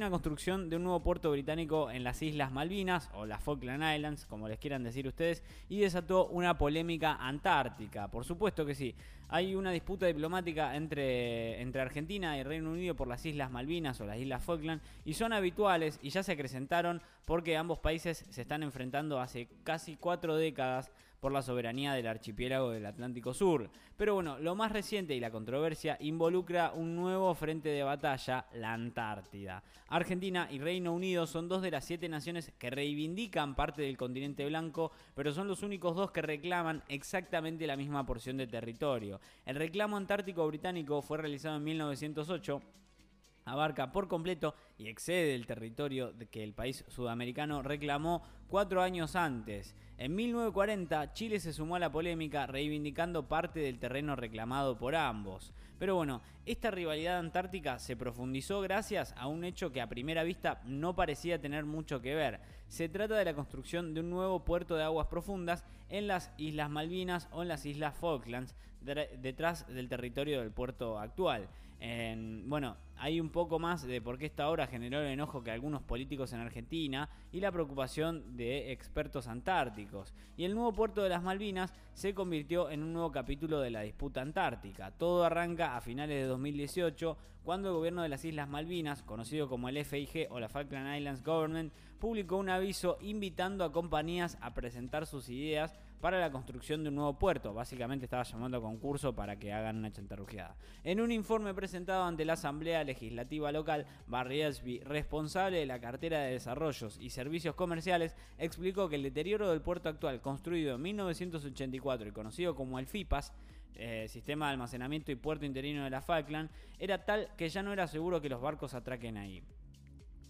una construcción de un nuevo puerto británico en las Islas Malvinas o las Falkland Islands, como les quieran decir ustedes, y desató una polémica antártica. Por supuesto que sí. Hay una disputa diplomática entre, entre Argentina y Reino Unido por las Islas Malvinas o las Islas Falkland y son habituales y ya se acrecentaron porque ambos países se están enfrentando hace casi cuatro décadas por la soberanía del archipiélago del Atlántico Sur. Pero bueno, lo más reciente y la controversia involucra un nuevo frente de batalla, la Antártida. Argentina y Reino Unido son dos de las siete naciones que reivindican parte del continente blanco, pero son los únicos dos que reclaman exactamente la misma porción de territorio. El reclamo antártico británico fue realizado en 1908 abarca por completo y excede el territorio que el país sudamericano reclamó cuatro años antes. En 1940, Chile se sumó a la polémica reivindicando parte del terreno reclamado por ambos. Pero bueno, esta rivalidad antártica se profundizó gracias a un hecho que a primera vista no parecía tener mucho que ver. Se trata de la construcción de un nuevo puerto de aguas profundas en las Islas Malvinas o en las Islas Falklands, detrás del territorio del puerto actual. bueno, hay un poco más de por qué esta obra generó el enojo que algunos políticos en Argentina y la preocupación de expertos antárticos. Y el nuevo puerto de las Malvinas se convirtió en un nuevo capítulo de la disputa antártica. Todo arranca a finales de 2018 cuando el gobierno de las Islas Malvinas, conocido como el FIG o la Falkland Islands Government, publicó un aviso invitando a compañías a presentar sus ideas para la construcción de un nuevo puerto. Básicamente estaba llamando a concurso para que hagan una chantarrujeada. En un informe presentado ante la Asamblea Legislativa Local, Barry Esby, responsable de la cartera de desarrollos y servicios comerciales, explicó que el deterioro del puerto actual, construido en 1984 y conocido como el FIPAS, eh, sistema de almacenamiento y puerto interino de la Falkland, era tal que ya no era seguro que los barcos atraquen ahí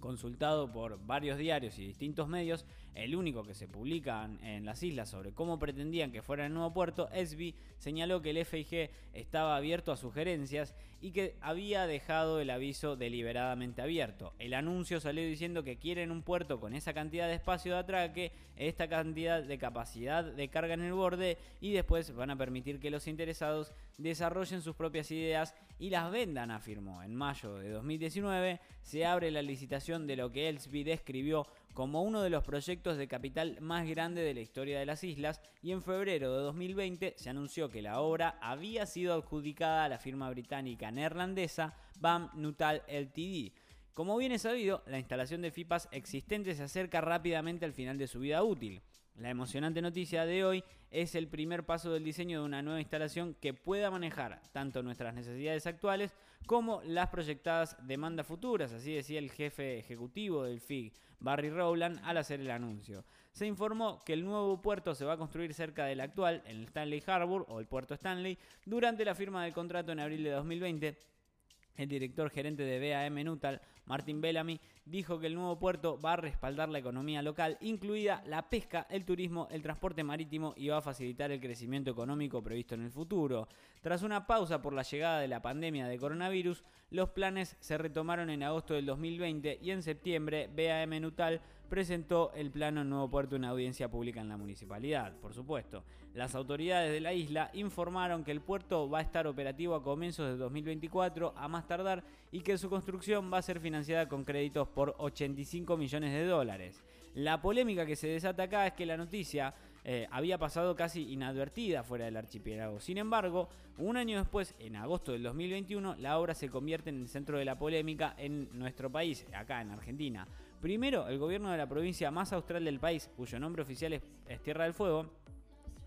consultado por varios diarios y distintos medios, el único que se publica en las islas sobre cómo pretendían que fuera el nuevo puerto, Esby señaló que el FIG estaba abierto a sugerencias y que había dejado el aviso deliberadamente abierto. El anuncio salió diciendo que quieren un puerto con esa cantidad de espacio de atraque, esta cantidad de capacidad de carga en el borde y después van a permitir que los interesados desarrollen sus propias ideas y las vendan, afirmó. En mayo de 2019 se abre la licitación de lo que Elsby describió como uno de los proyectos de capital más grande de la historia de las islas y en febrero de 2020 se anunció que la obra había sido adjudicada a la firma británica neerlandesa BAM Nuttall Ltd. Como bien es sabido, la instalación de FIPAS existente se acerca rápidamente al final de su vida útil. La emocionante noticia de hoy es el primer paso del diseño de una nueva instalación que pueda manejar tanto nuestras necesidades actuales como las proyectadas demandas futuras, así decía el jefe ejecutivo del FIG, Barry Rowland, al hacer el anuncio. Se informó que el nuevo puerto se va a construir cerca del actual, en el Stanley Harbour o el puerto Stanley, durante la firma del contrato en abril de 2020 el director gerente de BAM Nutal, Martin Bellamy, dijo que el nuevo puerto va a respaldar la economía local, incluida la pesca, el turismo, el transporte marítimo y va a facilitar el crecimiento económico previsto en el futuro. Tras una pausa por la llegada de la pandemia de coronavirus, los planes se retomaron en agosto del 2020 y en septiembre BAM Nutal presentó el plano Nuevo Puerto en una audiencia pública en la municipalidad, por supuesto. Las autoridades de la isla informaron que el puerto va a estar operativo a comienzos de 2024 a más tardar y que su construcción va a ser financiada con créditos por 85 millones de dólares. La polémica que se desata acá es que la noticia eh, había pasado casi inadvertida fuera del archipiélago. Sin embargo, un año después, en agosto del 2021, la obra se convierte en el centro de la polémica en nuestro país, acá en Argentina. Primero, el gobierno de la provincia más austral del país, cuyo nombre oficial es, Tierra del Fuego,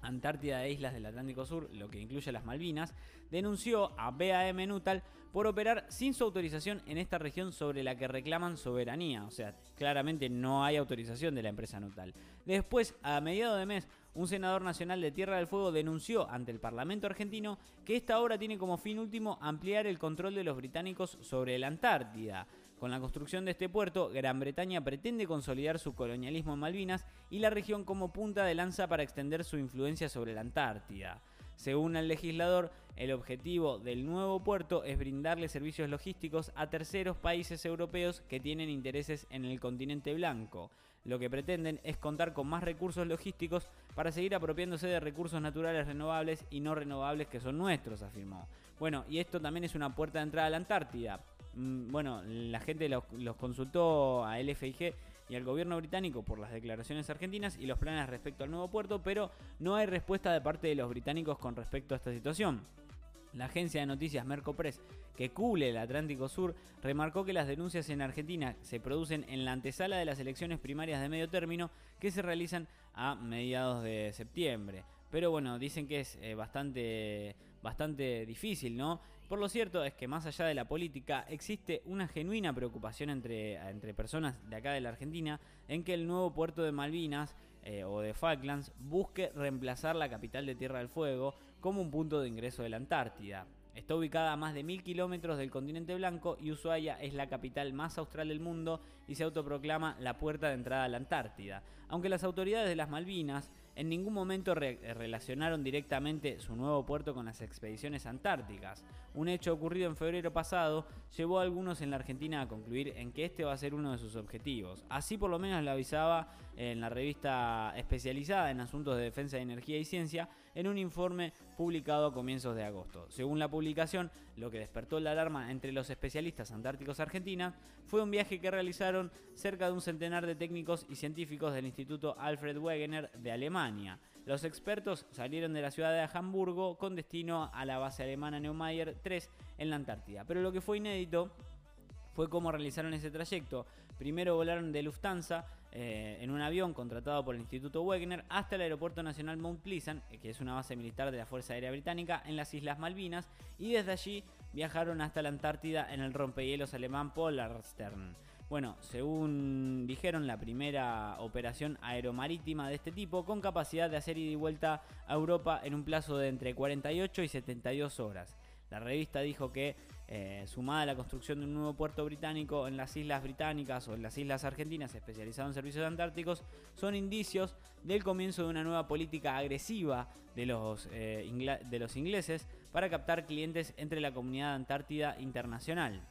Antártida e Islas del Atlántico Sur, lo que incluye las Malvinas, denunció a BAM Nutal por operar sin su autorización en esta región sobre la que reclaman soberanía. O sea, claramente no hay autorización de la empresa Nutal. Después, a mediados de mes, un senador nacional de Tierra del Fuego denunció ante el Parlamento argentino que esta obra tiene como fin último ampliar el control de los británicos sobre la Antártida. Con la construcción de este puerto, Gran Bretaña pretende consolidar su colonialismo en Malvinas y la región como punta de lanza para extender su influencia sobre la Antártida. Según el legislador, el objetivo del nuevo puerto es brindarle servicios logísticos a terceros países europeos que tienen intereses en el continente blanco. Lo que pretenden es contar con más recursos logísticos para seguir apropiándose de recursos naturales renovables y no renovables que son nuestros, afirmó. Bueno, y esto también es una puerta de entrada a la Antártida bueno, la gente los, los consultó a LFIG y al gobierno británico por las declaraciones argentinas y los planes respecto al nuevo puerto, pero no hay respuesta de parte de los británicos con respecto a esta situación. La agencia de noticias Mercopress, que cubre el Atlántico Sur, remarcó que las denuncias en Argentina se producen en la antesala de las elecciones primarias de medio término que se realizan a mediados de septiembre. Pero bueno, dicen que es eh, bastante, bastante difícil, ¿no? Por lo cierto es que más allá de la política existe una genuina preocupación entre, entre personas de acá de la Argentina en que el nuevo puerto de Malvinas eh, o de Falklands busque reemplazar la capital de Tierra del Fuego como un punto de ingreso de la Antártida. Está ubicada a más de mil kilómetros del continente blanco y Ushuaia es la capital más austral del mundo y se autoproclama la puerta de entrada a la Antártida. Aunque las autoridades de las Malvinas en ningún momento relacionaron directamente su nuevo puerto con las expediciones antárticas. Un hecho ocurrido en febrero pasado llevó a algunos en la Argentina a concluir en que este va a ser uno de sus objetivos. Así por lo menos lo avisaba en la revista especializada en asuntos de defensa de energía y ciencia en un informe publicado a comienzos de agosto. Según la publicación, lo que despertó la alarma entre los especialistas antárticos argentinos fue un viaje que realizaron cerca de un centenar de técnicos y científicos del Instituto Alfred Wegener de Alemania. Los expertos salieron de la ciudad de Hamburgo con destino a la base alemana Neumayer 3 en la Antártida. Pero lo que fue inédito fue cómo realizaron ese trayecto. Primero volaron de Lufthansa eh, en un avión contratado por el Instituto Wegener hasta el Aeropuerto Nacional Mount Pleasant, eh, que es una base militar de la Fuerza Aérea Británica en las Islas Malvinas, y desde allí viajaron hasta la Antártida en el rompehielos alemán Polarstern. Bueno, según dijeron, la primera operación aeromarítima de este tipo con capacidad de hacer ida y vuelta a Europa en un plazo de entre 48 y 72 horas. La revista dijo que, eh, sumada a la construcción de un nuevo puerto británico en las islas británicas o en las islas argentinas especializado en servicios antárticos, son indicios del comienzo de una nueva política agresiva de los, eh, de los ingleses para captar clientes entre la comunidad antártida internacional.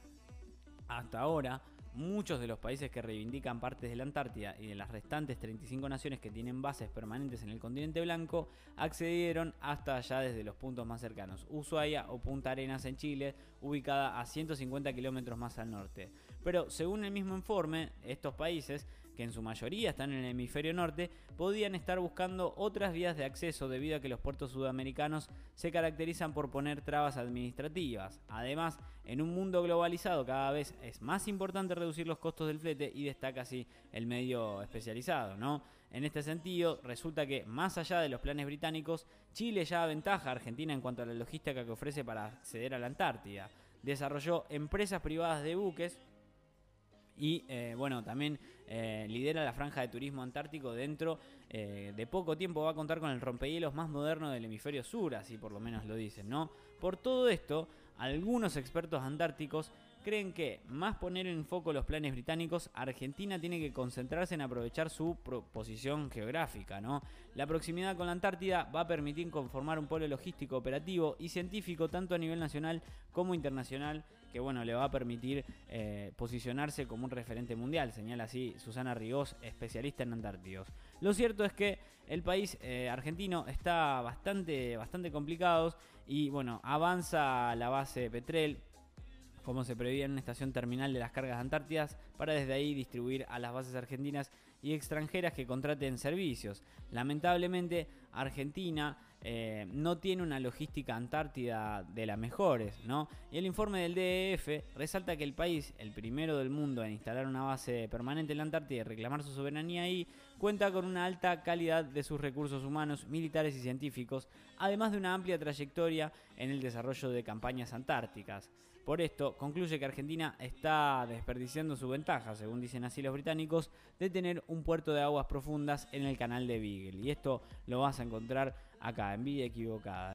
Hasta ahora, muchos de los países que reivindican partes de la Antártida y de las restantes 35 naciones que tienen bases permanentes en el continente blanco accedieron hasta allá desde los puntos más cercanos, Ushuaia o Punta Arenas en Chile, ubicada a 150 kilómetros más al norte. Pero según el mismo informe, estos países que en su mayoría están en el hemisferio norte, podían estar buscando otras vías de acceso debido a que los puertos sudamericanos se caracterizan por poner trabas administrativas. Además, en un mundo globalizado cada vez es más importante reducir los costos del flete y destaca así el medio especializado, ¿no? En este sentido, resulta que más allá de los planes británicos, Chile ya aventaja a Argentina en cuanto a la logística que ofrece para acceder a la Antártida. Desarrolló empresas privadas de buques y eh, bueno, también eh, lidera la franja de turismo antártico dentro eh, de poco tiempo va a contar con el rompehielos más moderno del hemisferio sur, así por lo menos lo dicen, ¿no? Por todo esto, algunos expertos antárticos creen que, más poner en foco los planes británicos, Argentina tiene que concentrarse en aprovechar su posición geográfica. ¿no? La proximidad con la Antártida va a permitir conformar un polo logístico operativo y científico tanto a nivel nacional como internacional que bueno, le va a permitir eh, posicionarse como un referente mundial, señala así Susana Rigós, especialista en Antártidos. Lo cierto es que el país eh, argentino está bastante, bastante complicado y bueno, avanza la base Petrel, como se prevía en una estación terminal de las cargas antártidas, para desde ahí distribuir a las bases argentinas y extranjeras que contraten servicios. Lamentablemente, Argentina eh, no tiene una logística antártida de las mejores, ¿no? Y el informe del DEF resalta que el país, el primero del mundo en instalar una base permanente en la Antártida y reclamar su soberanía ahí, cuenta con una alta calidad de sus recursos humanos, militares y científicos, además de una amplia trayectoria en el desarrollo de campañas antárticas. Por esto, concluye que Argentina está desperdiciando su ventaja, según dicen así los británicos, de tener un puerto de aguas profundas en el canal de Beagle. Y esto lo vas a encontrar acá, en Vida Equivocada.